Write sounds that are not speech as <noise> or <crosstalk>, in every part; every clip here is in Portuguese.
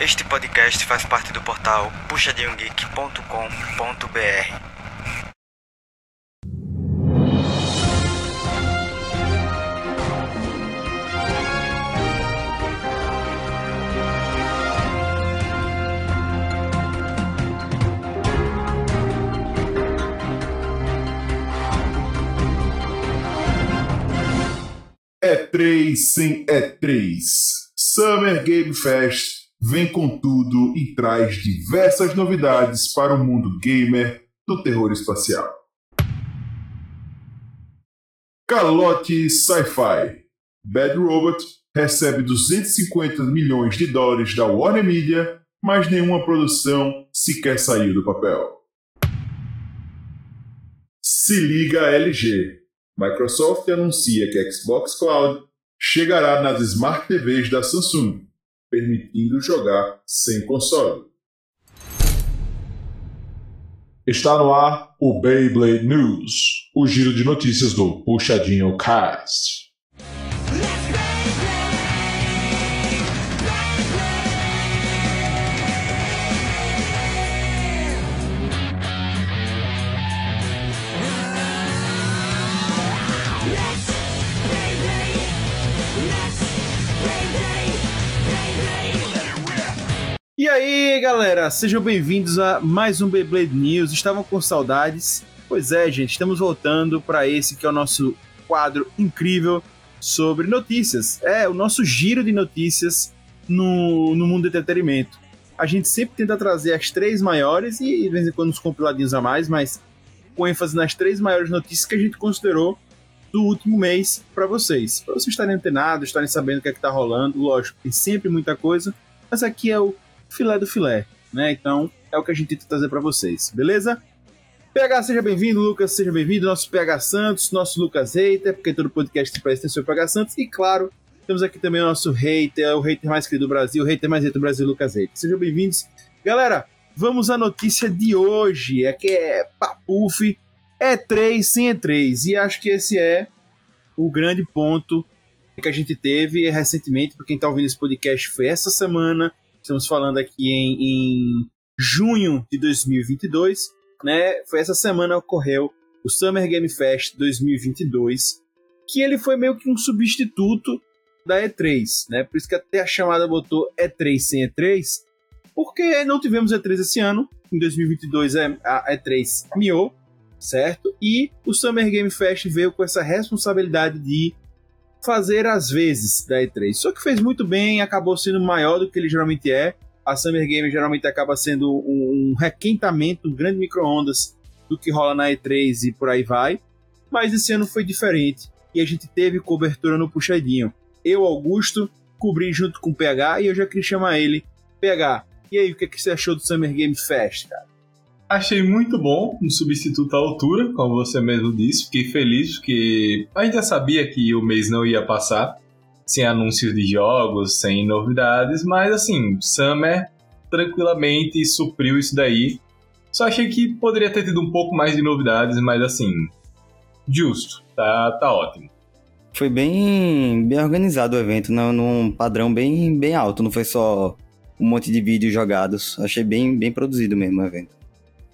Este podcast faz parte do portal puxadinhogeek.com.br. E3 sem E3. Summer Game Fest vem com tudo e traz diversas novidades para o mundo gamer do terror espacial. Calote Sci-Fi. Bad Robot recebe 250 milhões de dólares da Warner Media, mas nenhuma produção sequer saiu do papel. Se liga LG. Microsoft anuncia que Xbox Cloud chegará nas Smart TVs da Samsung, permitindo jogar sem console. Está no ar o Beyblade News, o giro de notícias do Puxadinho Cast. E aí, galera, sejam bem-vindos a mais um Beyblade News. Estavam com saudades? Pois é, gente, estamos voltando para esse que é o nosso quadro incrível sobre notícias. É, o nosso giro de notícias no, no mundo do entretenimento. A gente sempre tenta trazer as três maiores e de vez em quando uns compiladinhos a mais, mas com ênfase nas três maiores notícias que a gente considerou do último mês para vocês. Para vocês estarem antenados, estarem sabendo o que é que tá rolando. Lógico, tem sempre muita coisa, mas aqui é o filé do filé, né? Então é o que a gente tenta trazer para vocês, beleza? PH, seja bem-vindo, Lucas, seja bem-vindo, nosso PH Santos, nosso Lucas Hater, porque todo podcast parece ter seu PH Santos, e claro, temos aqui também o nosso hater, o hater mais querido do Brasil, o hater mais hater do Brasil, Lucas Hater. Sejam bem-vindos. Galera, vamos à notícia de hoje, é que é papuf, é 3 sem E3, e acho que esse é o grande ponto que a gente teve recentemente, para quem está ouvindo esse podcast, foi essa semana, Estamos falando aqui em, em junho de 2022, né? Foi essa semana ocorreu o Summer Game Fest 2022, que ele foi meio que um substituto da E3, né? Por isso que até a chamada botou E3 sem E3, porque não tivemos E3 esse ano. Em 2022 é, a E3 miou, certo? E o Summer Game Fest veio com essa responsabilidade de fazer às vezes da E3. Só que fez muito bem, acabou sendo maior do que ele geralmente é. A Summer Game geralmente acaba sendo um, um requentamento, um grande micro-ondas do que rola na E3 e por aí vai. Mas esse ano foi diferente e a gente teve cobertura no puxadinho. Eu, Augusto, cobri junto com o PH e eu já queria chamar ele. PH, e aí, o que, é que você achou do Summer Game Fest, cara? Achei muito bom um substituto à altura, como você mesmo disse. Fiquei feliz porque a gente já sabia que o mês não ia passar sem anúncios de jogos, sem novidades, mas assim, Summer tranquilamente supriu isso daí. Só achei que poderia ter tido um pouco mais de novidades, mas assim, justo, tá, tá ótimo. Foi bem, bem organizado o evento, né? num padrão bem, bem alto, não foi só um monte de vídeos jogados. Achei bem, bem produzido mesmo o evento.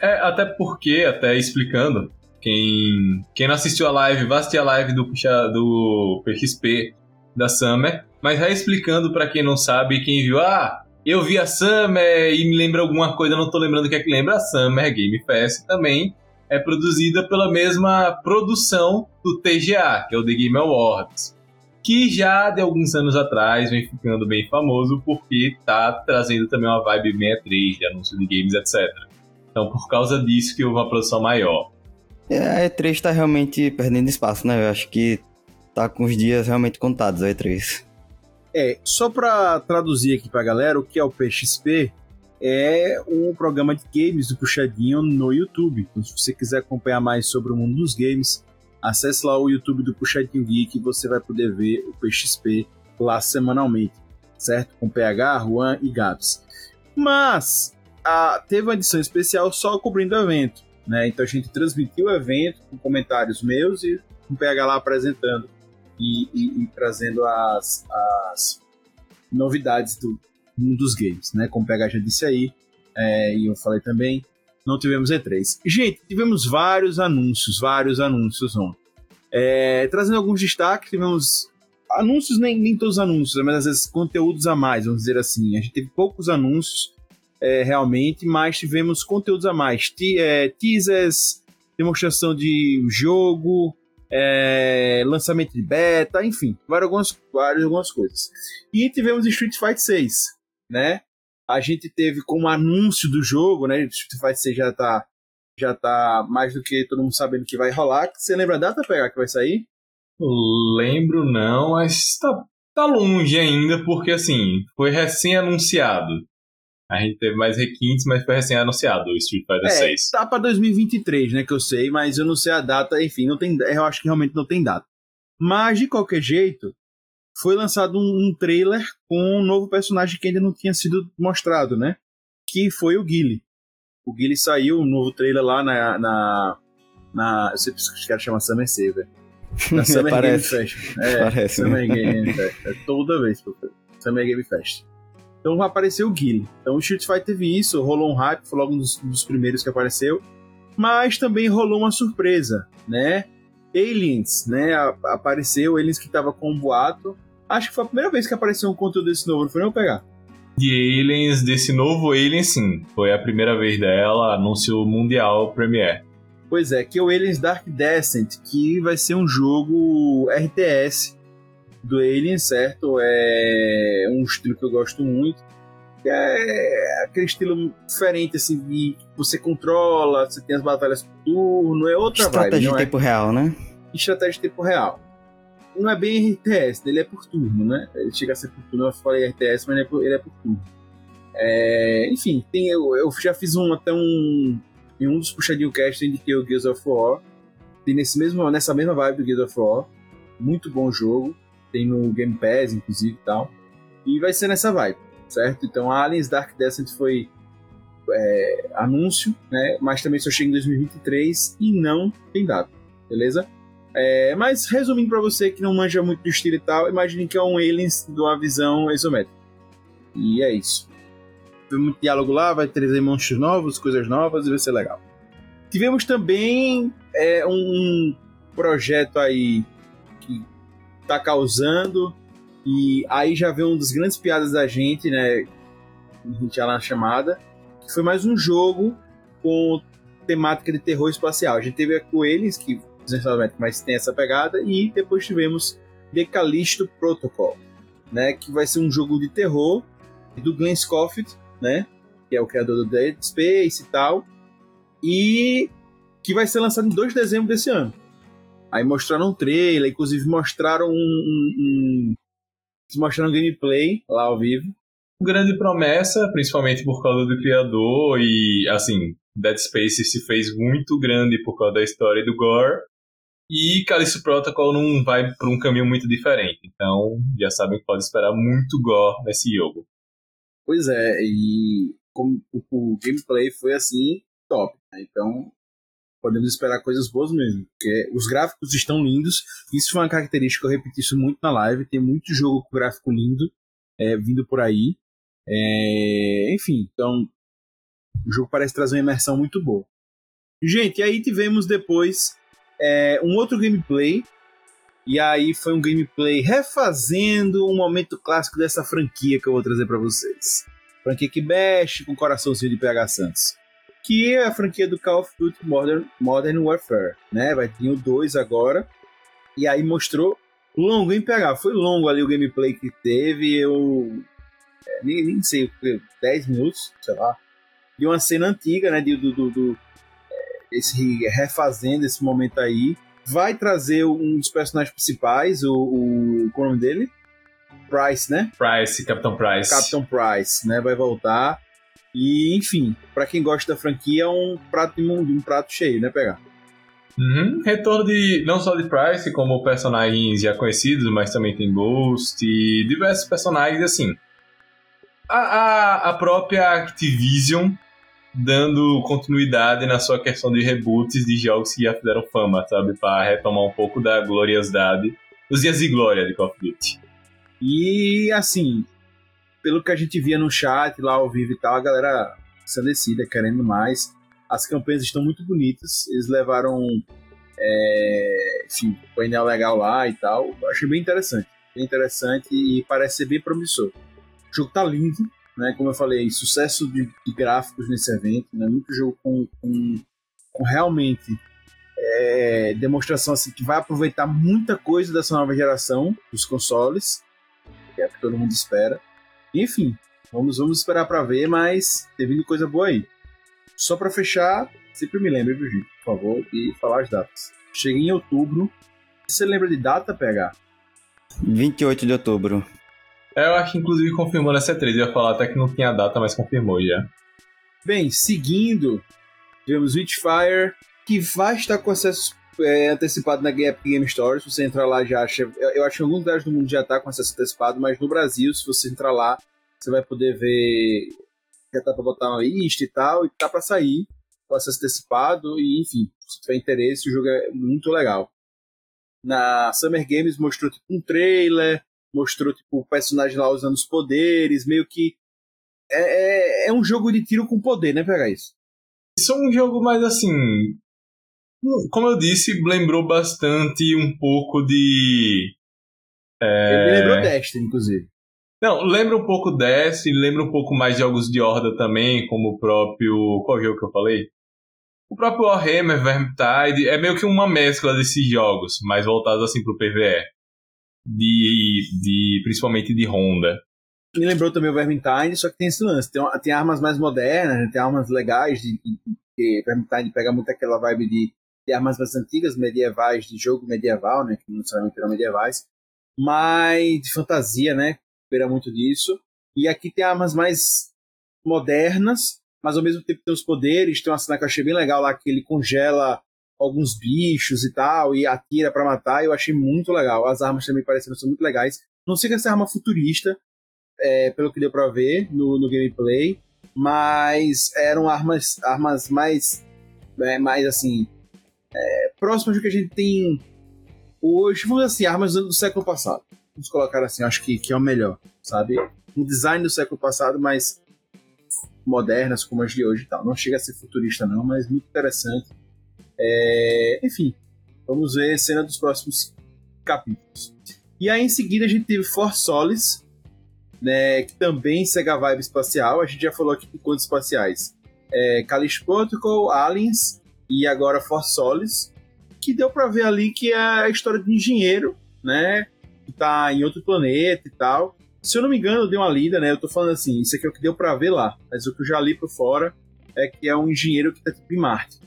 É, até porque, até explicando, quem, quem não assistiu a live, vai assistir a live do, do PXP da Summer, mas já explicando para quem não sabe, quem viu, ah, eu vi a Summer e me lembra alguma coisa, não tô lembrando o que é que lembra, a Summer Game Fest também é produzida pela mesma produção do TGA, que é o The Game Awards, que já de alguns anos atrás vem ficando bem famoso porque tá trazendo também uma vibe 63 de anúncio de games, etc. Então, por causa disso que houve uma produção maior. É, a E3 tá realmente perdendo espaço, né? Eu acho que tá com os dias realmente contados a E3. É, só para traduzir aqui pra galera, o que é o PXP é um programa de games do Puxadinho no YouTube. Então, se você quiser acompanhar mais sobre o mundo dos games, acesse lá o YouTube do Puxadinho Geek e você vai poder ver o PXP lá semanalmente, certo? Com PH, Juan e Gabs. Mas a, teve uma edição especial só cobrindo o evento. Né? Então a gente transmitiu o evento com comentários meus e com o PH lá apresentando e, e, e trazendo as, as novidades do, mundo dos games, né? Como o PH já disse aí, é, e eu falei também, não tivemos E3. Gente, tivemos vários anúncios, vários anúncios ontem. É, trazendo alguns destaques, tivemos anúncios, nem, nem todos os anúncios, mas às vezes conteúdos a mais, vamos dizer assim. A gente teve poucos anúncios, é, realmente, mas tivemos conteúdos a mais. Te, é, teasers, demonstração de jogo, é, lançamento de beta, enfim, várias algumas, várias algumas coisas. E tivemos Street Fighter 6, né? A gente teve como anúncio do jogo, né? Street Fighter 6 já tá, já tá mais do que todo mundo sabendo que vai rolar. Você lembra a data pegar que vai sair? Lembro não, mas tá, tá longe ainda, porque assim, foi recém-anunciado. A gente teve mais requintes, mas foi recém-anunciado o Street Fighter é, 6. Tá pra 2023, né? Que eu sei, mas eu não sei a data, enfim, não tem, eu acho que realmente não tem data. Mas, de qualquer jeito, foi lançado um, um trailer com um novo personagem que ainda não tinha sido mostrado, né? Que foi o Guile. O Guile saiu, um novo trailer lá na. na, na eu sempre esqueci que chama Summer Saver. Na <laughs> Summer Parece. Game Fest. É, Parece, né? Summer Game Fest. É toda vez. Summer Game Fest. Então vai aparecer o Guile. Então o Street Fighter teve isso, rolou um hype, foi logo um dos, um dos primeiros que apareceu. Mas também rolou uma surpresa, né? Aliens, né? A- apareceu, Aliens que tava com um boato. Acho que foi a primeira vez que apareceu um conteúdo desse novo, não foi não pegar? De Aliens, desse novo Alien, sim. Foi a primeira vez dela, anúncio mundial Premiere. Pois é, que é o Aliens Dark Descent, que vai ser um jogo RTS do Alien, certo? É um estilo que eu gosto muito. que É aquele estilo diferente, assim, de você controla, você tem as batalhas por turno, é outra Estratégia vibe, de é? tempo real, né? estratégia de tempo real. Não é bem RTS, ele é por turno, né? Ele chega a ser por turno, eu falei RTS, mas ele é por, ele é por turno. É, enfim, tem, eu, eu já fiz um até um. Em um dos puxadinho cast eu indiquei o Gears of War. Tem nesse mesmo, nessa mesma vibe do Gears of War. Muito bom jogo. Tem no Game Pass, inclusive e tal. E vai ser nessa vibe, certo? Então Aliens Dark Descent foi é, anúncio, né? Mas também só chega em 2023 e não tem data, beleza? É, mas resumindo pra você que não manja muito do estilo e tal, imagine que é um Aliens de uma visão isométrica. E é isso. Tem muito diálogo lá, vai trazer monstros novos, coisas novas e vai ser legal. Tivemos também é, um projeto aí tá causando, e aí já veio um dos grandes piadas da gente, né? A gente já lá na chamada, que foi mais um jogo com temática de terror espacial. A gente teve o Aliens, que mas tem essa pegada, e depois tivemos The Callisto Protocol, né? Que vai ser um jogo de terror do Glenn Scofield, né? Que é o criador do Dead Space e tal. E que vai ser lançado em 2 de dezembro desse ano. Aí mostraram um trailer, inclusive mostraram um. um, um mostraram gameplay lá ao vivo. Grande promessa, principalmente por causa do criador, e assim, Dead Space se fez muito grande por causa da história e do gore. E Callisto Protocol não vai por um caminho muito diferente. Então, já sabem que pode esperar muito gore nesse jogo. Pois é, e como o, o gameplay foi assim, top. né? Então, podemos esperar coisas boas mesmo. Porque os gráficos estão lindos. Isso foi uma característica, eu repeti isso muito na live. Tem muito jogo com gráfico lindo é, vindo por aí. É, enfim, então o jogo parece trazer uma imersão muito boa. Gente, aí tivemos depois é, um outro gameplay. E aí foi um gameplay refazendo um momento clássico dessa franquia que eu vou trazer para vocês. Franquia que mexe com o coraçãozinho de PH Santos. Que é a franquia do Call of Duty Modern, Modern Warfare. Né? Vai ter o 2 agora. E aí mostrou longo, hein, PH? Foi longo ali o gameplay que teve. Eu é, nem, nem sei, 10 minutos, sei lá. De uma cena antiga, né? De, do, do, do é, esse refazendo esse momento aí. Vai trazer um dos personagens principais, o. o qual é o nome dele? Price, né? Price, Capitão Price. Capitão Price, né? Vai voltar. E, enfim, para quem gosta da franquia, é um prato de mundo, um prato cheio, né, pegar? Uhum. Retorno de não só de Price, como personagens já conhecidos, mas também tem Ghost e diversos personagens assim. A, a, a própria Activision dando continuidade na sua questão de reboots de jogos que já fizeram fama, sabe? Para retomar um pouco da gloriosidade, os dias de glória de Call of Duty. E, assim, pelo que a gente via no chat lá ao vivo e tal, a galera ensandecida, querendo mais. As campanhas estão muito bonitas. Eles levaram, é, enfim, painel legal lá e tal. Eu achei bem interessante. Bem interessante e parece ser bem promissor. O jogo tá lindo, né? Como eu falei, sucesso de, de gráficos nesse evento, né? Muito jogo com, com, com realmente é, demonstração assim que vai aproveitar muita coisa dessa nova geração dos consoles, que é o que todo mundo espera. Enfim, vamos, vamos esperar para ver, mas teve coisa boa aí. Só para fechar, sempre me lembre, viu, gente, por favor, e falar as datas. Cheguei em outubro. Você lembra de data, PH? 28 de outubro. É, eu acho que inclusive confirmou na C3. Eu ia falar até que não tinha data, mas confirmou já. Bem, seguindo, tivemos Witchfire, que vai estar com acesso é, antecipado na Epic Game Store. Se você entrar lá, já acha. Eu acho que em alguns lugares do mundo já está com acesso antecipado, mas no Brasil, se você entrar lá, você vai poder ver. Já tá para botar uma lista e tal, e tá para sair com acesso antecipado. E enfim, se tiver interesse, o jogo é muito legal. Na Summer Games mostrou tipo, um trailer, mostrou tipo, o personagem lá usando os poderes, meio que. É, é, é um jogo de tiro com poder, né, pegar isso? Isso é um jogo mais assim. Como eu disse, lembrou bastante um pouco de. É... Ele me lembrou Destiny, inclusive. Não, lembra um pouco Destiny, lembra um pouco mais de jogos de Horda também, como o próprio. Qual jogo que eu falei? O próprio Warhammer, Vermintide, é meio que uma mescla desses jogos, mais voltados assim pro PvE. De, de, principalmente de Honda. Me lembrou também o Vermintide, só que tem esse lance. Tem, tem armas mais modernas, né? tem armas legais. De, de, de, Vermintide pega muito aquela vibe de armas mais antigas, medievais, de jogo medieval, né? Que não necessariamente eram medievais. Mas de fantasia, né? Beira muito disso. E aqui tem armas mais modernas, mas ao mesmo tempo tem os poderes. Tem uma cena que eu achei bem legal lá, que ele congela alguns bichos e tal, e atira para matar. Eu achei muito legal. As armas também parecendo ser muito legais. Não sei que essa arma futurista, é, pelo que deu para ver no, no, gameplay, mas eram armas, armas mais, é, mais assim, é, próximas do que a gente tem hoje, vamos assim, armas do século passado. Vamos colocar assim, acho que, que é o melhor, sabe? Um design do século passado, mas modernas como as de hoje e tal. Não chega a ser futurista não, mas muito interessante. É, enfim, vamos ver a cena dos próximos capítulos. E aí em seguida a gente teve For Solis, né, que também segue a vibe espacial. A gente já falou aqui de contos espaciais. É, Callisto Protocol, Aliens e agora Force Solis, que deu para ver ali que é a história de um engenheiro, né, que tá em outro planeta e tal. Se eu não me engano, eu dei uma lida, né, eu tô falando assim, isso aqui é o que deu para ver lá, mas o que eu já li por fora é que é um engenheiro que tá tipo em Marte.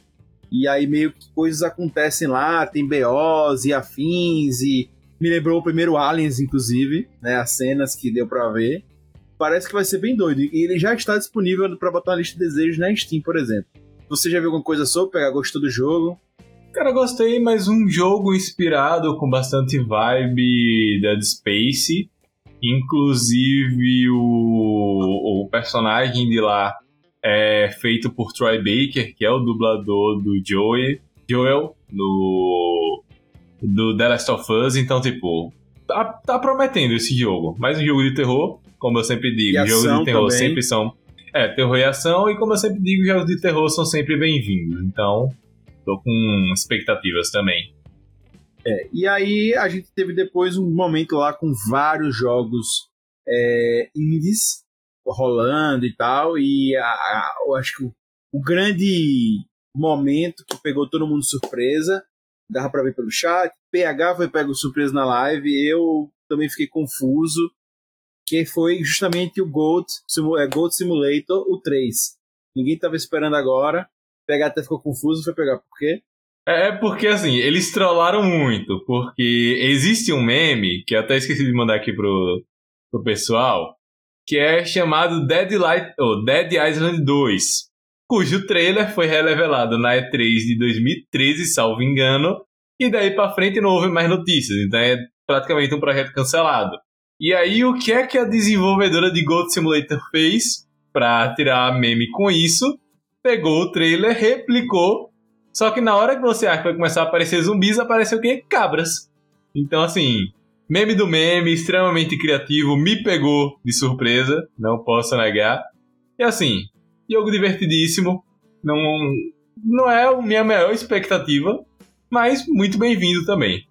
E aí meio que coisas acontecem lá, tem BOs e afins e me lembrou o primeiro Aliens, inclusive, né? As cenas que deu pra ver. Parece que vai ser bem doido. E ele já está disponível para botar na lista de desejos na Steam, por exemplo. Você já viu alguma coisa sobre? Pegar gostou do jogo? Cara, gostei, mas um jogo inspirado com bastante vibe Dead Space. Inclusive o, o personagem de lá é feito por Troy Baker, que é o dublador do Joey, Joel no do The Last of Us, então, tipo, tá, tá prometendo esse jogo. Mas um jogo de terror, como eu sempre digo, jogos de terror também. sempre são. É, terror e ação, e como eu sempre digo, jogos de terror são sempre bem-vindos. Então, tô com expectativas também. É, e aí a gente teve depois um momento lá com vários jogos é, indies rolando e tal, e a, a, eu acho que o, o grande momento que pegou todo mundo surpresa dava para ver pelo chat. PH foi pego surpresa na live, eu também fiquei confuso, que foi justamente o Gold, é, Simulator, o 3. Ninguém estava esperando agora. PH até ficou confuso, foi pegar por quê? É, é porque assim, eles trollaram muito, porque existe um meme, que eu até esqueci de mandar aqui pro, pro pessoal, que é chamado Dead, Light, oh, Dead Island 2 cujo trailer foi revelado na E3 de 2013, salvo engano, e daí para frente não houve mais notícias, então é praticamente um projeto cancelado. E aí o que é que a desenvolvedora de Gold Simulator fez para tirar meme com isso? Pegou o trailer, replicou, só que na hora que você acha que vai começar a aparecer zumbis, apareceu quê? Cabras. Então assim, Meme do meme, extremamente criativo, me pegou de surpresa, não posso negar. E assim, jogo divertidíssimo, não, não é a minha maior expectativa, mas muito bem-vindo também.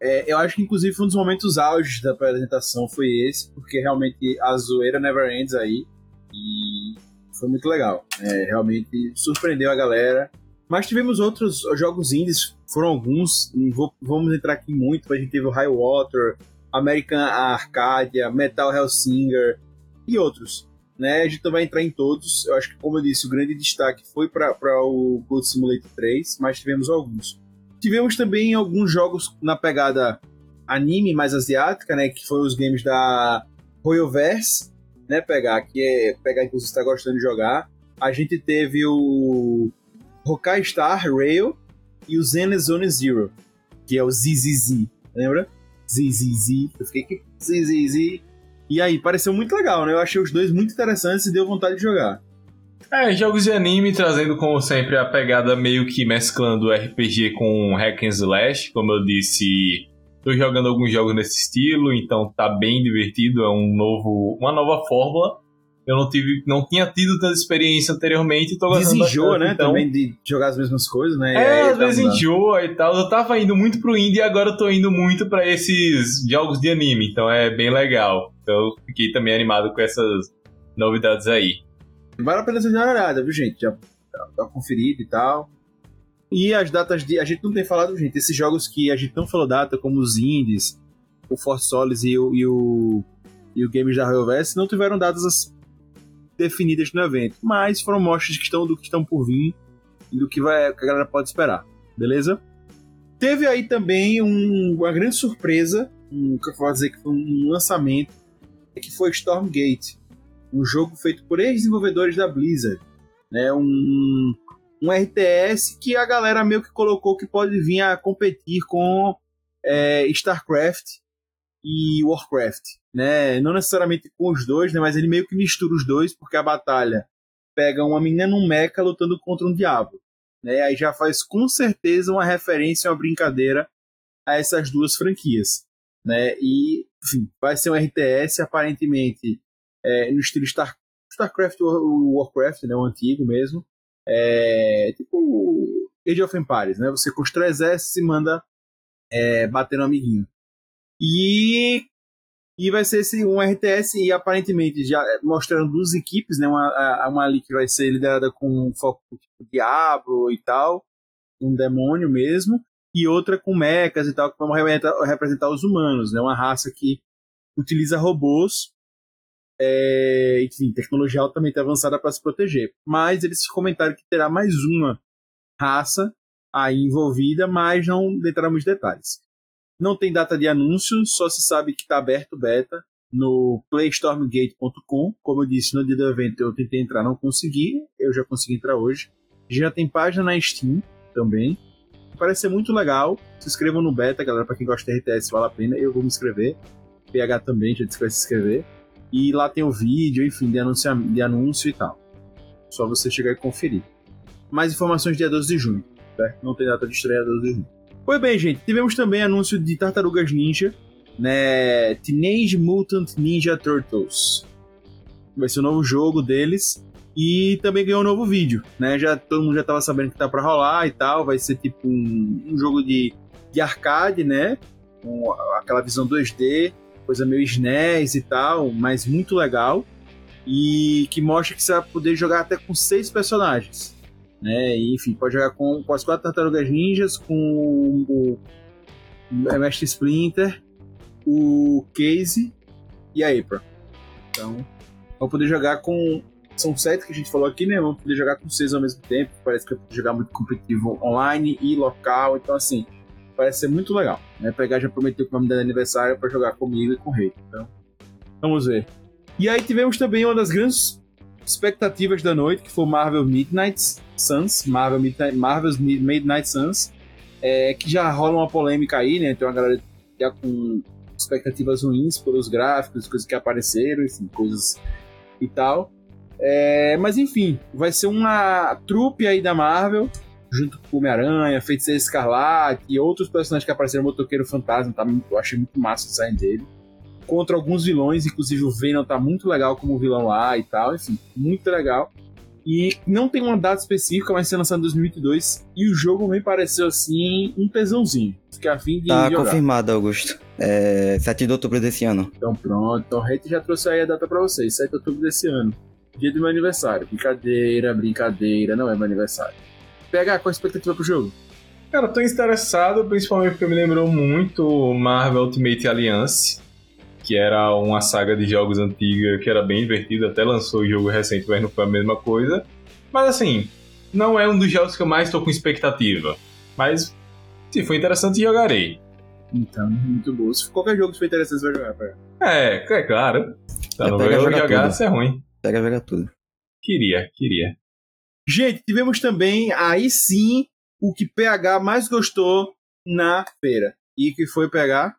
É, eu acho que, inclusive, um dos momentos auges da apresentação foi esse, porque realmente a zoeira never ends aí. E foi muito legal. É, realmente surpreendeu a galera. Mas tivemos outros jogos indies, foram alguns, não vou, vamos entrar aqui muito, mas a gente teve o High Water, American Arcadia, Metal Hellsinger e outros. Né? A gente não vai entrar em todos, eu acho que, como eu disse, o grande destaque foi para o Gold Simulator 3, mas tivemos alguns. Tivemos também alguns jogos na pegada anime mais asiática, né? Que foram os games da Royoverse, né? Pegar, que é pegar que você está gostando de jogar. A gente teve o Hokai Star Rail e o Zen Zone Zero, que é o ZZZ, lembra? ZZZ. Eu fiquei que ZZZ. E aí, pareceu muito legal, né? Eu achei os dois muito interessantes e deu vontade de jogar. É, jogos de anime trazendo, como sempre, a pegada meio que mesclando RPG com hack and slash. Como eu disse, tô jogando alguns jogos nesse estilo, então tá bem divertido. É um novo, uma nova fórmula. Eu não tive, não tinha tido tanta experiência anteriormente, tô gostando Desenjoa, bastante, né? então... Também de jogar as mesmas coisas, né? É, aí às tá vezes mudando. enjoa e tal. Eu tava indo muito pro indie e agora eu tô indo muito pra esses jogos de anime, então é bem legal. Então eu fiquei também animado com essas novidades aí. Vale a pena ser olhada, viu, gente? Já tá conferido e tal. E as datas de. A gente não tem falado, gente, esses jogos que a gente não falou data, como os indies, o Force Solis e o, e o, e o Games da Royalverse, não tiveram datas as- definidas no evento. Mas foram mostras que estão, do que estão por vir e do que, vai, que a galera pode esperar. Beleza? Teve aí também um- uma grande surpresa, um, que eu vou dizer que foi um lançamento, que foi Stormgate um jogo feito por ex-desenvolvedores da Blizzard, né? Um, um RTS que a galera meio que colocou que pode vir a competir com é, StarCraft e Warcraft, né? Não necessariamente com os dois, né? Mas ele meio que mistura os dois porque a batalha pega uma menina num mecha lutando contra um diabo, né? Aí já faz com certeza uma referência, uma brincadeira a essas duas franquias, né? E enfim, vai ser um RTS aparentemente é, no estilo Star, StarCraft ou Warcraft, né, o antigo mesmo. É, tipo Age of Empires, né? Você constrói exércitos e manda é, bater no amiguinho. E, e vai ser esse, um RTS e aparentemente já mostrando duas equipes, né? Uma, a- uma ali que vai ser liderada com um foco tipo Diablo e tal, um demônio mesmo, e outra com mechas e tal, que vão representar, representar os humanos, né? Uma raça que utiliza robôs é, enfim, tecnologia altamente avançada para se proteger. Mas eles comentaram que terá mais uma raça aí envolvida, mas não detalharam muitos detalhes. Não tem data de anúncio, só se sabe que está aberto beta no playstormgate.com. Como eu disse no dia do evento, eu tentei entrar, não consegui. Eu já consegui entrar hoje. Já tem página na Steam também. Parece ser muito legal. Se inscrevam no beta, galera. Para quem gosta de RTS, vale a pena. Eu vou me inscrever. PH também, já disse que vai se inscrever. E lá tem o vídeo, enfim, de anúncio, de anúncio e tal. Só você chegar e conferir. Mais informações dia 12 de junho, certo? Não tem data de estreia 12 de junho. Pois bem, gente, tivemos também anúncio de Tartarugas Ninja, né? Teenage Mutant Ninja Turtles. Vai ser o novo jogo deles. E também ganhou um novo vídeo, né? Já, todo mundo já tava sabendo que tá pra rolar e tal. Vai ser tipo um, um jogo de, de arcade, né? Com aquela visão 2D, coisa meio SNES e tal, mas muito legal. E que mostra que você vai poder jogar até com seis personagens. Né? E, enfim, pode jogar com, com as quatro tartarugas ninjas, com o, Mestre Splinter, o Casey e a April. Então, vamos poder jogar com. São sete que a gente falou aqui, né? Vamos poder jogar com seis ao mesmo tempo. Parece que vai jogar muito competitivo online e local. Então, assim, parece ser muito legal. Né? Pegar já prometeu que vai me dar aniversário para jogar comigo e com o Rei. Então, vamos ver. E aí tivemos também uma das grandes expectativas da noite, que foi Marvel Midnight Suns, Marvel Midnight, Marvel's Midnight Suns, é, que já rola uma polêmica aí, né? Tem uma galera já com expectativas ruins pelos gráficos, coisas que apareceram, enfim, coisas e tal. É, mas enfim, vai ser uma trupe aí da Marvel junto com o Homem-Aranha, Feiticeiro Escarlate e outros personagens que apareceram no Motoqueiro Fantasma, tá? eu achei muito massa o design dele. Contra alguns vilões, inclusive o Venom tá muito legal como vilão lá e tal, enfim, muito legal. E não tem uma data específica, mas ser lançado em 2022. E o jogo me pareceu assim um tesãozinho. Fiquei afim de. Tá jogar. confirmado, Augusto. É 7 de outubro desse ano. Então pronto. Então o Hate já trouxe aí a data pra vocês. 7 de outubro desse ano. Dia do meu aniversário. Brincadeira, brincadeira. Não é meu aniversário. Pega qual a expectativa pro jogo? Cara, eu tô interessado, principalmente porque me lembrou muito Marvel Ultimate Alliance, que era uma saga de jogos antiga que era bem divertida, até lançou o jogo recente, mas não foi a mesma coisa. Mas assim, não é um dos jogos que eu mais tô com expectativa. Mas se for interessante, jogarei. Então, muito bom. Se qualquer jogo que for interessante, você vai jogar. Pega. É, é claro. Tá, Já não vai jogar jogar, tudo. isso é ruim. Pega jogar tudo. Queria, queria. Gente, tivemos também, aí sim, o que PH mais gostou na feira. E que foi pegar.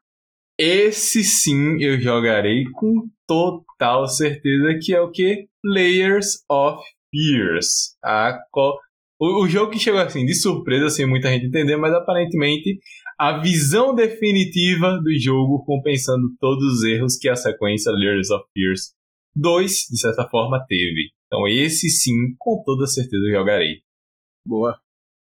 Esse sim eu jogarei com total certeza que é o que? Layers of Fears. A co- o, o jogo que chegou assim de surpresa, sem muita gente entender, mas aparentemente a visão definitiva do jogo compensando todos os erros que a sequência Layers of Fears 2, de certa forma, teve. Então esse sim, com toda certeza eu jogarei. Boa.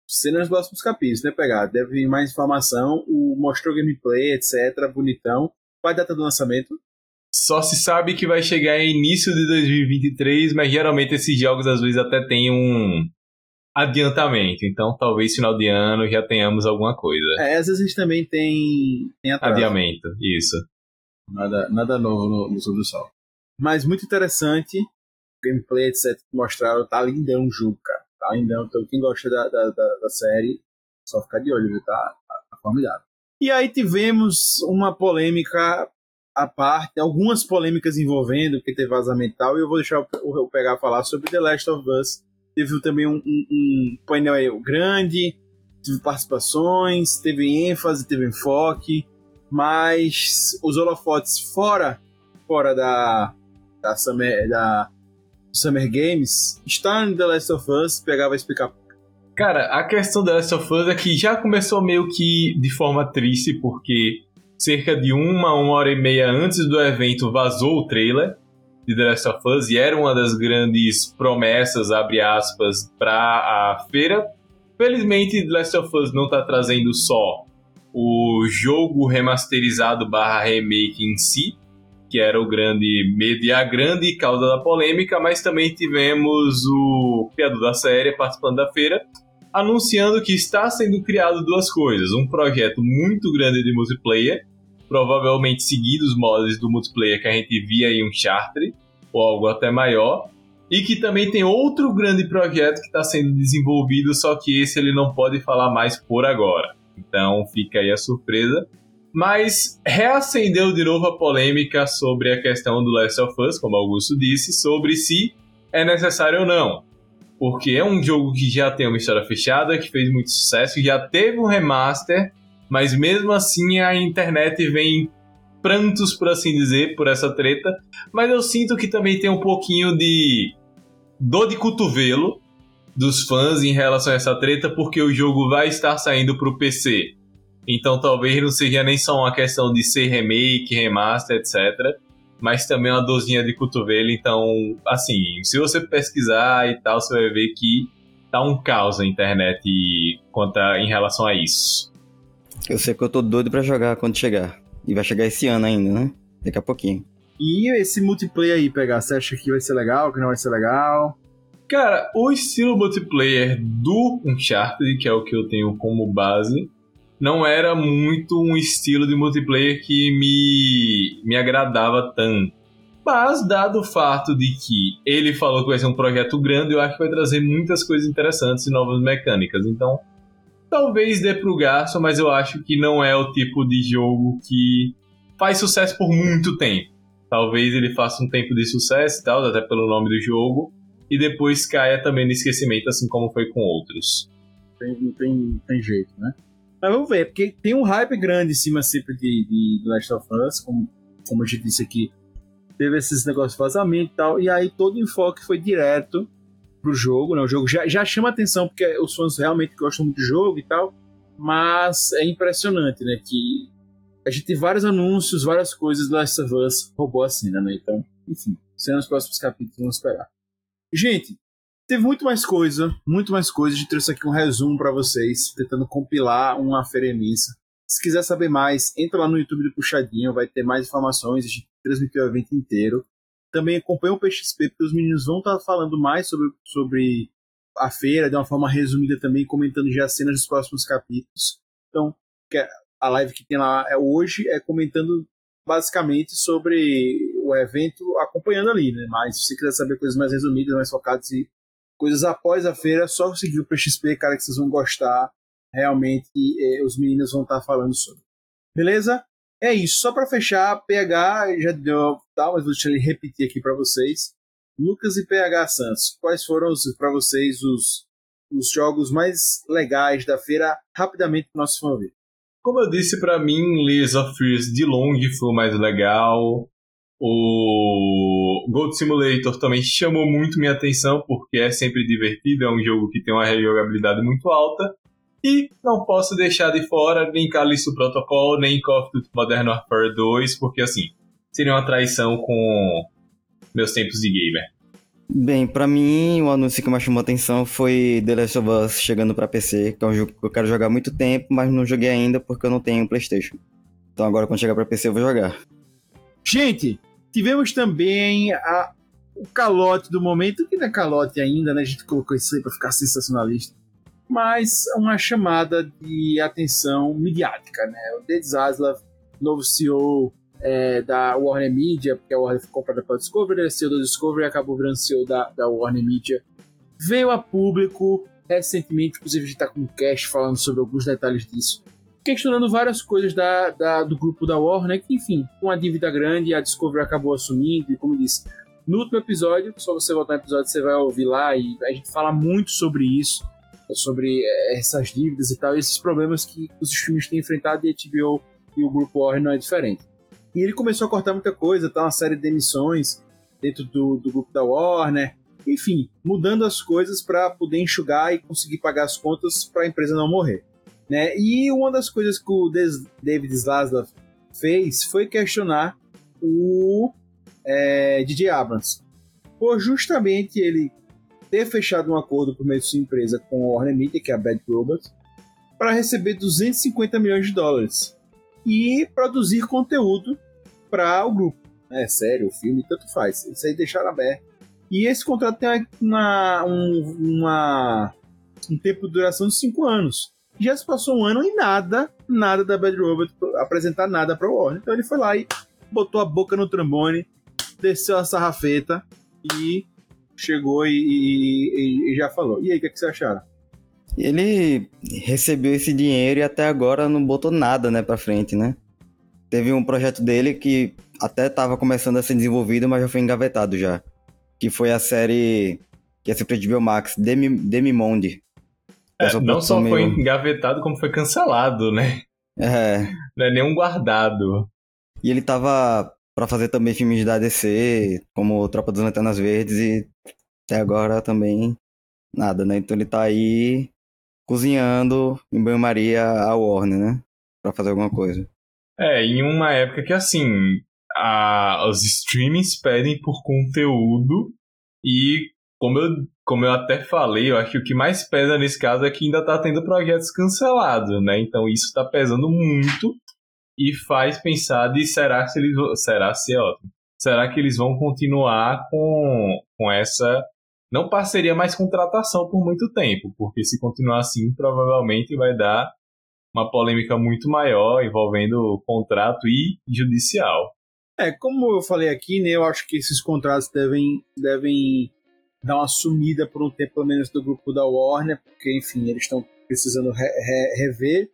Cenas nos próximos capítulos, né, pegar? Deve vir mais informação. O mostrou gameplay, etc. Bonitão. Qual a data do lançamento? Só se sabe que vai chegar em início de 2023, mas geralmente esses jogos às vezes até tem um adiantamento. Então talvez final de ano já tenhamos alguma coisa. É, às vezes a gente também tem, tem atraso. Adiamento, isso. Nada, nada novo no, no Sobre o Sol. Mas muito interessante. Gameplay, etc. que mostraram. Tá lindão o jogo, cara. Tá lindão. Então, quem gosta da, da, da, da série, só ficar de olho, viu? Tá, tá, tá formidável. E aí tivemos uma polêmica à parte, algumas polêmicas envolvendo, porque teve vazamento e tal, e eu vou deixar o, o pegar falar sobre The Last of Us. Teve também um, um, um painel grande, teve participações, teve ênfase, teve enfoque, mas os holofotes fora, fora da, da, Summer, da Summer Games está em The Last of Us, pegar vai explicar Cara, a questão da Last of Us é que já começou meio que de forma triste, porque cerca de uma, uma hora e meia antes do evento vazou o trailer de The Last of Us e era uma das grandes promessas, abre aspas, para a feira. Felizmente, The Last of Us não tá trazendo só o jogo remasterizado barra remake em si, que era o grande medo e a grande causa da polêmica, mas também tivemos o criador da série participando da feira, anunciando que está sendo criado duas coisas: um projeto muito grande de multiplayer, provavelmente seguindo os mods do multiplayer que a gente via em Uncharted, ou algo até maior, e que também tem outro grande projeto que está sendo desenvolvido, só que esse ele não pode falar mais por agora. Então fica aí a surpresa. Mas reacendeu de novo a polêmica sobre a questão do Last of Us, como Augusto disse, sobre se é necessário ou não. Porque é um jogo que já tem uma história fechada, que fez muito sucesso, já teve um remaster, mas mesmo assim a internet vem prantos, por assim dizer, por essa treta. Mas eu sinto que também tem um pouquinho de dor de cotovelo dos fãs em relação a essa treta, porque o jogo vai estar saindo para o PC. Então talvez não seja nem só uma questão de ser remake, remaster, etc. Mas também uma dorzinha de cotovelo. Então, assim, se você pesquisar e tal, você vai ver que tá um caos na internet quanto a, em relação a isso. Eu sei que eu tô doido pra jogar quando chegar. E vai chegar esse ano ainda, né? Daqui a pouquinho. E esse multiplayer aí, pegar, você acha que vai ser legal, que não vai ser legal? Cara, o estilo multiplayer do Uncharted, que é o que eu tenho como base, não era muito um estilo de multiplayer que me, me agradava tanto. Mas, dado o fato de que ele falou que vai ser um projeto grande, eu acho que vai trazer muitas coisas interessantes e novas mecânicas. Então, talvez dê pro gasto, mas eu acho que não é o tipo de jogo que faz sucesso por muito tempo. Talvez ele faça um tempo de sucesso e tal, até pelo nome do jogo, e depois caia também no esquecimento, assim como foi com outros. Tem, não tem, tem jeito, né? Mas vamos ver, porque tem um hype grande em cima sempre de, de Last of Us, como, como a gente disse aqui. Teve esses negócios de vazamento e tal, e aí todo o enfoque foi direto pro jogo, né? O jogo já, já chama atenção porque os fãs realmente gostam muito do jogo e tal, mas é impressionante, né? Que a gente tem vários anúncios, várias coisas do Last of Us roubou a cena, né? Então, enfim, sendo os próximos capítulos, vamos esperar. Gente, teve muito mais coisa, muito mais coisa. A gente trouxe aqui um resumo para vocês, tentando compilar uma fereniça. Se quiser saber mais, entra lá no YouTube do Puxadinho, vai ter mais informações. A gente transmitiu o evento inteiro. Também acompanha o PXP, porque os meninos vão estar tá falando mais sobre, sobre a feira, de uma forma resumida também, comentando já as cenas dos próximos capítulos. Então, a live que tem lá é hoje é comentando basicamente sobre o evento, acompanhando ali, né? Mas se você quiser saber coisas mais resumidas, mais focadas e coisas após a feira, só seguir o PXP, cara, que vocês vão gostar. Realmente, eh, os meninos vão estar falando sobre. Beleza? É isso. Só para fechar, PH já deu, tá, mas vou deixar ele repetir aqui para vocês. Lucas e PH Santos, quais foram para vocês os, os jogos mais legais da feira? Rapidamente, nosso fã ver. Como eu disse, para mim, Layers of Fears de longe foi o mais legal. O Gold Simulator também chamou muito minha atenção porque é sempre divertido, é um jogo que tem uma rejogabilidade muito alta. E não posso deixar de fora nem Callisto Protocol, nem Call of Duty Modern Warfare 2, porque assim, seria uma traição com meus tempos de gamer. Bem, para mim, o anúncio que mais chamou atenção foi The Last of Us chegando para PC, que é um jogo que eu quero jogar há muito tempo, mas não joguei ainda porque eu não tenho PlayStation. Então agora quando chegar para PC eu vou jogar. Gente, tivemos também a, o calote do momento, que não é calote ainda, né? A gente colocou isso aí pra ficar sensacionalista mas uma chamada de atenção midiática, né? O Dead Zaslav, novo CEO é, da Warner Media, porque a Warner foi comprada pela Discovery, ele é CEO da Discovery e acabou virando CEO da, da Warner Media, veio a público recentemente, inclusive a gente está com um cast falando sobre alguns detalhes disso, questionando várias coisas da, da, do grupo da Warner, que enfim, com a dívida grande, a Discovery acabou assumindo, e como disse, no último episódio, só você voltar no episódio, você vai ouvir lá, e a gente fala muito sobre isso, sobre eh, essas dívidas e tal, esses problemas que os streams têm enfrentado e a HBO e o grupo Warner não é diferente. E ele começou a cortar muita coisa, tá? Uma série de demissões dentro do, do grupo da Warner, enfim, mudando as coisas para poder enxugar e conseguir pagar as contas para a empresa não morrer. Né? E uma das coisas que o David Zaslav fez foi questionar o é, DJ Abrams. Por justamente ele ter fechado um acordo por meio de sua empresa com a Warner Media, que é a Bad Robot, para receber 250 milhões de dólares e produzir conteúdo para o grupo. É sério, o filme, tanto faz. Isso aí deixaram aberto. E esse contrato tem uma, um, uma, um tempo de duração de 5 anos. Já se passou um ano e nada, nada da Bad Robot apresentar nada para o Warner. Então ele foi lá e botou a boca no trombone, desceu a sarrafeta e chegou e, e, e já falou. E aí, o que, é que você acharam? Ele recebeu esse dinheiro e até agora não botou nada, né, pra frente, né? Teve um projeto dele que até estava começando a ser desenvolvido, mas já foi engavetado já. Que foi a série que é sempre de Biomax, Demi, Demimonde. É, não só meio... foi engavetado, como foi cancelado, né? É. Não é nenhum guardado. E ele tava para fazer também filmes da DC, como Tropa das Lanternas Verdes, e até agora também nada, né? Então ele tá aí cozinhando em banho-maria a Warner, né? Pra fazer alguma coisa. É, em uma época que assim, a, os streamings pedem por conteúdo e como eu, como eu até falei, eu acho que o que mais pesa nesse caso é que ainda tá tendo projetos cancelados, né? Então isso tá pesando muito e faz pensar de será se eles será se é. Será que eles vão continuar com, com essa não parceria, mas contratação por muito tempo, porque se continuar assim, provavelmente vai dar uma polêmica muito maior envolvendo contrato e judicial. É, como eu falei aqui, né, eu acho que esses contratos devem, devem dar uma sumida por um tempo, pelo menos, do grupo da Warner, porque, enfim, eles estão precisando re, re, rever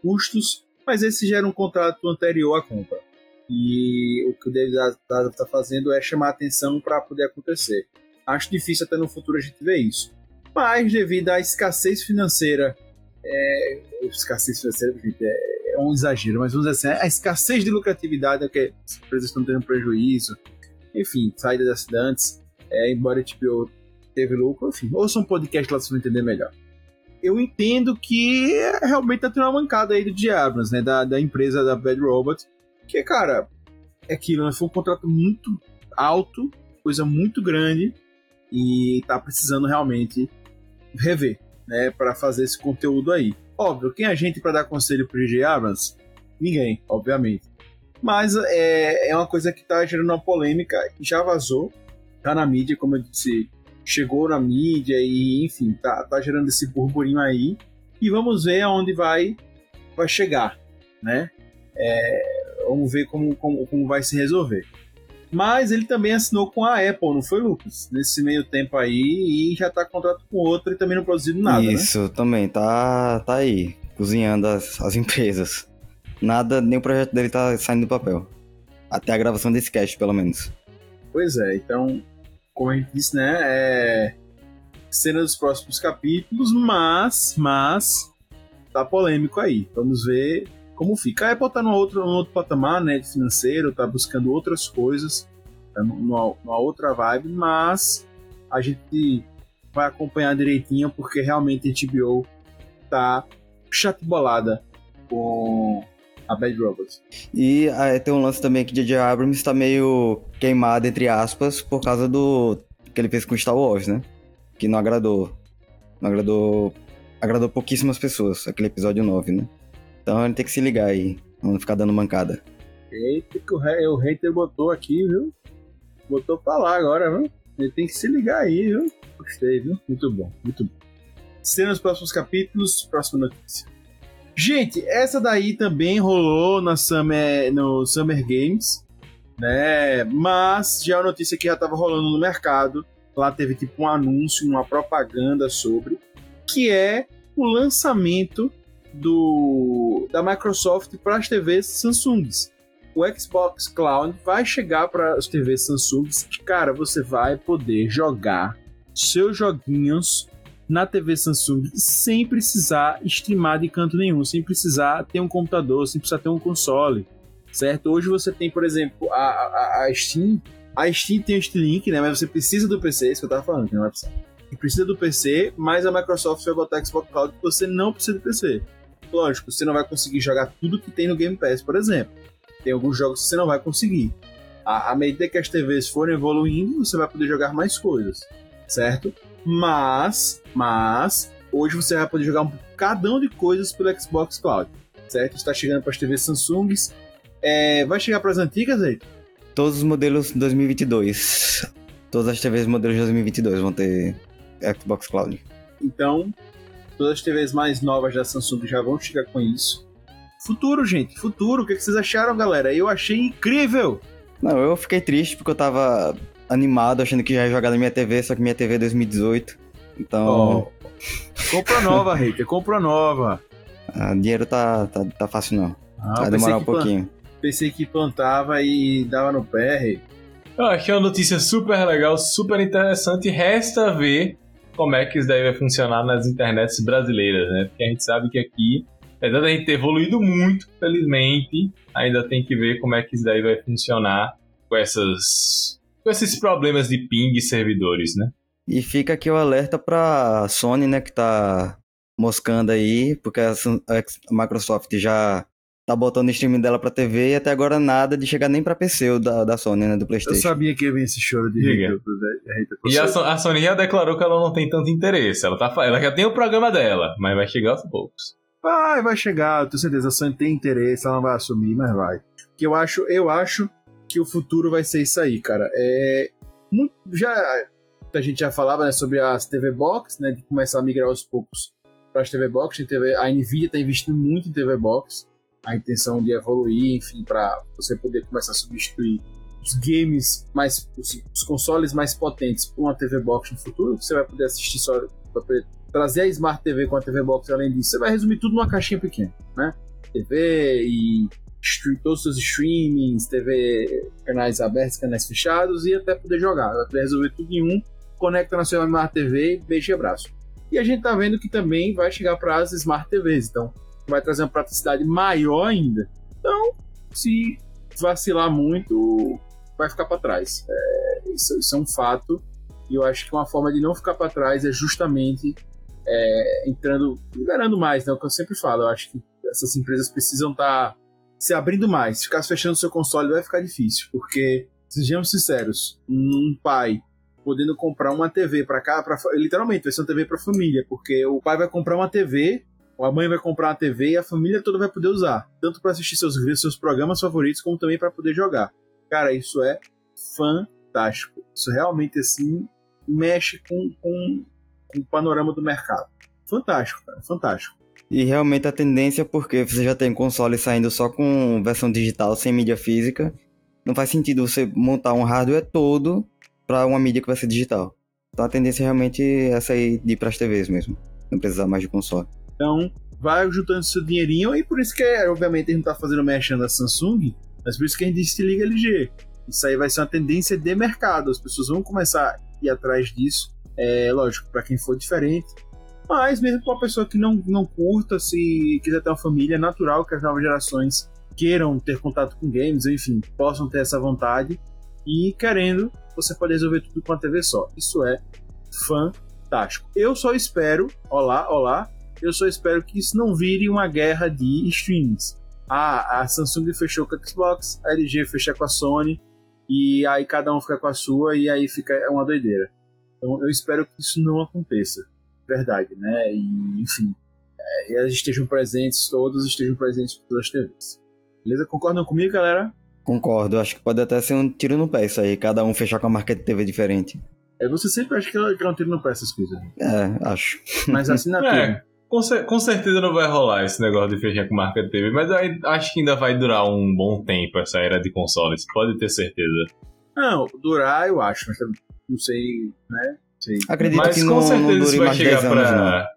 custos mas esse já era um contrato anterior à compra. E o que o David Zaslav está fazendo é chamar atenção para poder acontecer. Acho difícil até no futuro a gente ver isso. Mas devido à escassez financeira, é, escassez financeira gente, é, é, um exagero, mas vamos dizer assim, a escassez de lucratividade é que as empresas estão tendo prejuízo, enfim, saída das cidades, é, embora a HBO teve lucro, enfim, ouça um podcast lá se você entender melhor. Eu entendo que realmente tá tendo uma mancada aí do Diablos, né? Da, da empresa da Bad Robot. Que, cara, é aquilo, né? Foi um contrato muito alto, coisa muito grande, e tá precisando realmente rever, né? Para fazer esse conteúdo aí. Óbvio, quem é a gente para dar conselho pro J.J. Abrams? Ninguém, obviamente. Mas é, é uma coisa que tá gerando uma polêmica, já vazou, tá na mídia, como eu disse, chegou na mídia e, enfim, tá, tá gerando esse burburinho aí. E vamos ver aonde vai, vai chegar, né? É, vamos ver como, como, como vai se resolver. Mas ele também assinou com a Apple, não foi, Lucas? Nesse meio tempo aí, e já tá contrato com outra e também não produzindo nada, né? Isso, né? também, tá, tá aí, cozinhando as, as empresas. Nada, nem o projeto dele tá saindo do papel. Até a gravação desse cast, pelo menos. Pois é, então, como a gente disse, né, é cena dos próximos capítulos, mas, mas, tá polêmico aí. Vamos ver como fica. A Apple tá num outro, num outro patamar, né, financeiro, tá buscando outras coisas, tá numa, numa outra vibe, mas a gente vai acompanhar direitinho, porque realmente a HBO tá chatibolada com a Bad Robot. E aí, tem um lance também que J.J. Abrams tá meio queimado, entre aspas, por causa do que ele fez com Star Wars, né? Que não agradou. Não agradou. Agradou pouquíssimas pessoas, aquele episódio 9, né? Então ele tem que se ligar aí, não ficar dando mancada. Eita, que o, o hater botou aqui, viu? Botou pra lá agora, viu? Ele tem que se ligar aí, viu? Gostei, viu? Muito bom, muito bom. Cenas nos próximos capítulos, próxima notícia. Gente, essa daí também rolou na Summer, no Summer Games, né? Mas já é notícia que já estava rolando no mercado. Lá teve tipo um anúncio, uma propaganda sobre, que é o lançamento do da Microsoft para as TVs Samsungs. O Xbox Cloud vai chegar para as TVs Samsungs e, cara, você vai poder jogar seus joguinhos na TV Samsung sem precisar streamar de canto nenhum, sem precisar ter um computador, sem precisar ter um console, certo? Hoje você tem, por exemplo, a, a, a Steam. A Steam tem o Steam Link, né? Mas você precisa do PC, é isso que eu tava falando, não é você precisa do PC, mas a Microsoft vai botar Xbox Cloud que você não precisa do PC. Lógico, você não vai conseguir jogar tudo que tem no Game Pass, por exemplo. Tem alguns jogos que você não vai conseguir. À medida que as TVs forem evoluindo, você vai poder jogar mais coisas, certo? Mas, mas, hoje você vai poder jogar um cadão de coisas pelo Xbox Cloud, certo? Está chegando para as TVs Samsung. É, vai chegar para as antigas aí? Todos os modelos 2022. Todas as TVs modelos 2022 vão ter Xbox Cloud. Então, todas as TVs mais novas da Samsung já vão chegar com isso. Futuro, gente, futuro. O que vocês acharam, galera? Eu achei incrível. Não, eu fiquei triste porque eu tava animado, achando que já ia jogar na minha TV, só que minha TV é 2018. Então. Oh. Compra nova, hater, compra nova. Ah, dinheiro tá, tá, tá fácil não. Ah, Vai demorar um pouquinho. Pensei que plantava e dava no pé, rei. Eu achei uma notícia super legal, super interessante. Resta ver como é que isso daí vai funcionar nas internets brasileiras, né? Porque a gente sabe que aqui, apesar da gente ter evoluído muito, felizmente, ainda tem que ver como é que isso daí vai funcionar com essas com esses problemas de ping e servidores, né? E fica aqui o alerta para Sony, né, que tá moscando aí, porque a Microsoft já tá botando o streaming dela pra TV e até agora nada de chegar nem pra PC da, da Sony, né, do Playstation. Eu sabia que ia vir esse choro de Diga. E a, a, Sony já declarou que ela não tem tanto interesse. Ela, tá, ela já tem o programa dela, mas vai chegar aos poucos. Vai, vai chegar, eu tenho certeza. A Sony tem interesse, ela não vai assumir, mas vai. Que eu acho, eu acho o futuro vai ser isso aí, cara. É, muito, já a gente já falava né, sobre as TV Box, né, de começar a migrar aos poucos para as TV Box. A, TV, a Nvidia está investindo muito em TV Box, a intenção de evoluir, enfim, para você poder começar a substituir os games mais, os, os consoles mais potentes por uma TV Box no futuro. Você vai poder assistir só, poder trazer a Smart TV com a TV Box. Além disso, você vai resumir tudo numa caixinha pequena, né? TV e todos os seus streamings, TV, canais abertos, canais fechados e até poder jogar. Poder resolver tudo em um, conecta na sua Smart TV, beijo e abraço. E a gente tá vendo que também vai chegar para as Smart TVs, então vai trazer uma praticidade maior ainda. Então, se vacilar muito, vai ficar para trás. É, isso, isso, é um fato. E eu acho que uma forma de não ficar para trás é justamente é, entrando, liberando mais, né? O que eu sempre falo. Eu acho que essas empresas precisam estar tá se abrindo mais. Ficar fechando seu console vai ficar difícil, porque, sejamos sinceros, um pai podendo comprar uma TV para cá, pra, literalmente, vai ser uma TV para família, porque o pai vai comprar uma TV, a mãe vai comprar uma TV e a família toda vai poder usar, tanto para assistir seus seus programas favoritos, como também para poder jogar. Cara, isso é fantástico. Isso realmente assim mexe com, com, com o panorama do mercado. Fantástico, cara, fantástico. E realmente a tendência, porque você já tem console saindo só com versão digital, sem mídia física, não faz sentido você montar um hardware todo para uma mídia que vai ser digital. Então a tendência é realmente é aí de ir para as TVs mesmo, não precisar mais de console. Então, vai juntando seu dinheirinho e por isso que, obviamente, a gente não tá fazendo mexendo da Samsung, mas por isso que a gente se liga LG. Isso aí vai ser uma tendência de mercado, as pessoas vão começar a ir atrás disso. É lógico, para quem for diferente, mas mesmo para uma pessoa que não, não curta, se quiser ter uma família, é natural que as novas gerações queiram ter contato com games, enfim, possam ter essa vontade. E querendo, você pode resolver tudo com a TV só. Isso é fantástico. Eu só espero, olá, olá, eu só espero que isso não vire uma guerra de streams. Ah, a Samsung fechou com a Xbox, a LG fechou com a Sony, e aí cada um fica com a sua, e aí fica uma doideira. Então eu espero que isso não aconteça verdade, né? E, enfim, é, elas estejam presentes, todos estejam presentes em todas as TVs. Beleza? Concordam comigo, galera? Concordo, acho que pode até ser um tiro no pé isso aí, cada um fechar com a marca de TV diferente. É, você sempre acha que é um tiro no pé essas coisas. É, acho. <laughs> Mas assim na é, com, com, certeza não vai rolar esse negócio de fechar com marca de TV, mas acho que ainda vai durar um bom tempo essa era de consoles, pode ter certeza. Não, durar eu acho, mas não sei, né? Sim. Acredito Mas que com não, certeza não dure vai chegar pra... Anos,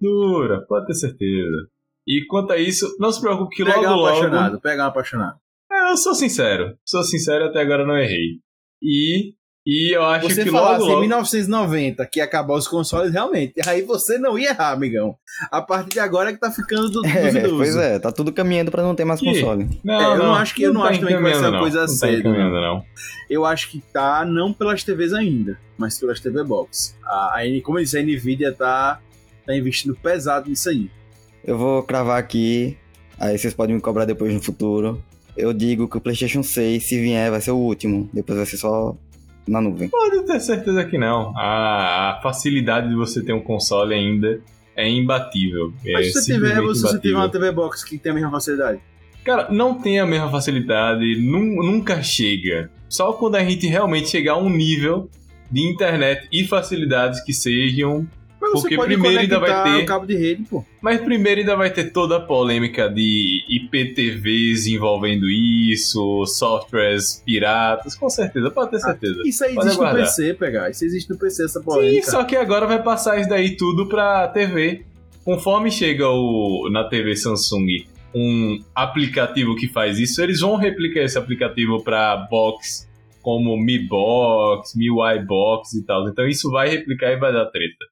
Dura, pode ter certeza. E quanto a isso, não se preocupe que pega logo um apaixonado, logo... Pega um apaixonado. É, eu sou sincero. Sou sincero até agora não errei. E e eu acho você que falasse logo, logo... em 1990 que ia acabar os consoles, realmente, aí você não ia errar, amigão. A partir de agora é que tá ficando do, <laughs> é, Pois é, tá tudo caminhando para não ter mais console. Não, é, eu não, acho que eu não, tá acho também que vai ser uma coisa não cedo. Tá não. Eu acho que tá não pelas TVs ainda, mas pelas TV Box. A, a, como eu disse, a Nvidia tá, tá investindo pesado nisso aí. Eu vou cravar aqui, aí vocês podem me cobrar depois no futuro. Eu digo que o PlayStation 6, se vier, vai ser o último. Depois vai ser só na nuvem? Pode ter certeza que não. A, a facilidade de você ter um console ainda é imbatível. Mas é se você tiver, se você tiver uma TV Box que tem a mesma facilidade? Cara, não tem a mesma facilidade, nunca chega. Só quando a gente realmente chegar a um nível de internet e facilidades que sejam Porque primeiro ainda vai ter. Cabo de rede, pô. Mas primeiro ainda vai ter toda a polêmica de IPTVs envolvendo isso, softwares piratas, com certeza, pode ter ah, certeza. Ah, isso aí pode existe aguardar. no PC, pegar. Isso existe no PC, essa polêmica. Sim, só que agora vai passar isso daí tudo pra TV. Conforme chega o, na TV Samsung um aplicativo que faz isso, eles vão replicar esse aplicativo para box como Mi Box, MIUI Box e tal. Então isso vai replicar e vai dar treta.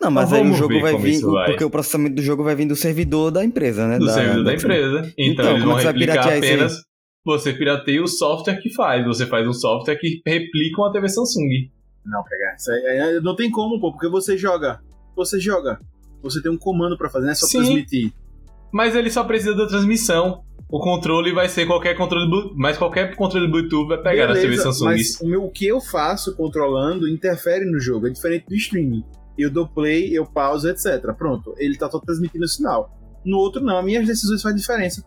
Não, mas então, aí o jogo vai vir. Vai. Porque o processamento do jogo vai vir do servidor da empresa, né? Do da, servidor da, da empresa. Então, então eles vão replicar apenas. Você pirateia o software que faz. Você faz um software que replica uma TV Samsung. Não, pegar. Não tem como, pô, porque você joga. Você joga. Você tem um comando para fazer, não é só Sim, transmitir. Mas ele só precisa da transmissão. O controle vai ser qualquer controle, mas qualquer controle Bluetooth vai pegar Beleza, na TV Samsung. Mas o, meu, o que eu faço controlando interfere no jogo, é diferente do streaming eu dou play, eu pauso, etc. Pronto, ele tá só transmitindo o sinal. No outro, não, as minhas decisões fazem diferença.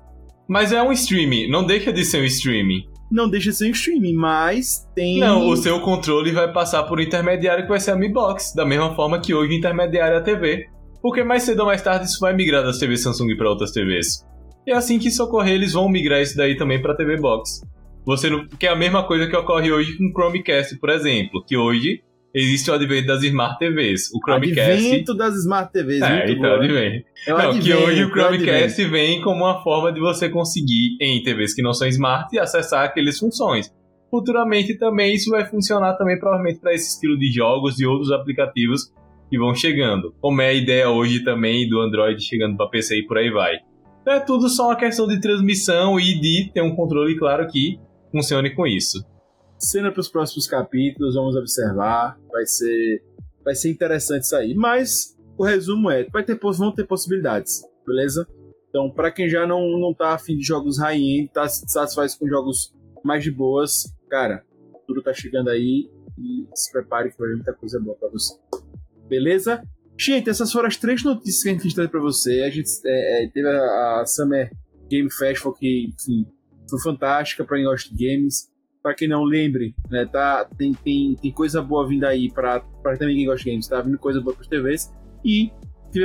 Mas é um streaming, não deixa de ser um streaming. Não deixa de ser um streaming, mas tem. Não, o seu controle vai passar por um intermediário que vai ser a Mi Box, da mesma forma que hoje o intermediário é a TV. Porque mais cedo ou mais tarde isso vai migrar das TVs Samsung para outras TVs. E assim que isso ocorrer, eles vão migrar isso daí também para TV Box. Você não... que é a mesma coisa que ocorre hoje com o Chromecast, por exemplo, que hoje existe o advento das Smart TVs. O Chromecast. Advento das Smart TVs. É, então, advento. É não, advento, que hoje o Chromecast vem como uma forma de você conseguir, em TVs que não são smart, acessar aquelas funções. Futuramente também isso vai funcionar também provavelmente para esse estilo de jogos e outros aplicativos que vão chegando. Como é a ideia hoje também do Android chegando para PC e por aí vai. Então é tudo só uma questão de transmissão e de ter um controle claro que funcione com isso. Cena para os próximos capítulos, vamos observar, vai ser vai ser interessante isso aí. Mas o resumo é, vai ter vão ter possibilidades, beleza? Então, para quem já não não tá afim de jogos high-end, tá satisfaz com jogos mais de boas, cara, tudo tá chegando aí e se prepare que vai vir muita coisa boa para você. Beleza? Gente, essas foram as três notícias que a gente quis trazer pra você. A gente é, é, teve a, a, Summer Game Festival, que, enfim, foi fantástica pra quem gosta de games. Pra quem não lembre, né, tá, tem, tem, tem coisa boa vindo aí pra também quem gosta de games, tá vindo coisa boa pras TVs. E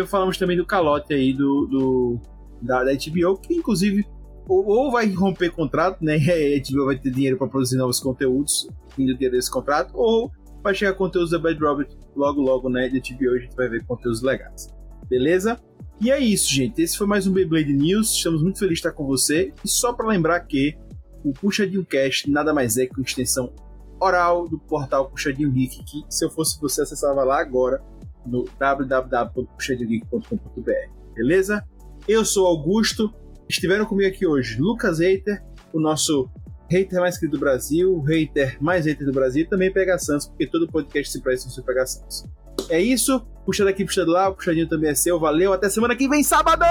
falamos também do calote aí do, do da, da HBO, que inclusive ou, ou, vai romper contrato, né? <laughs> A HBO vai ter dinheiro para produzir novos conteúdos vindo dia desse contrato, ou vai chegar conteúdos da Bad Robert logo logo, né? Da HBO a gente vai ver conteúdos legais. Beleza? E é isso, gente. Esse foi mais um Beyblade News. Estamos muito felizes de estar com você. E só para lembrar que o Puxadinho Cast nada mais é que uma extensão oral do portal Puxadinho Geek, que se eu fosse você acessava lá agora no www.puxadinhogeek.com.br. Beleza? Eu sou Augusto. Estiveram comigo aqui hoje Lucas Eiter, o nosso hater mais querido do Brasil, hater mais hater do Brasil, e também Pega Santos, porque todo podcast se presta no Pega Santos. É isso, puxa daqui, puxa lá, o puxadinho também é seu, valeu, até semana que vem, sábado!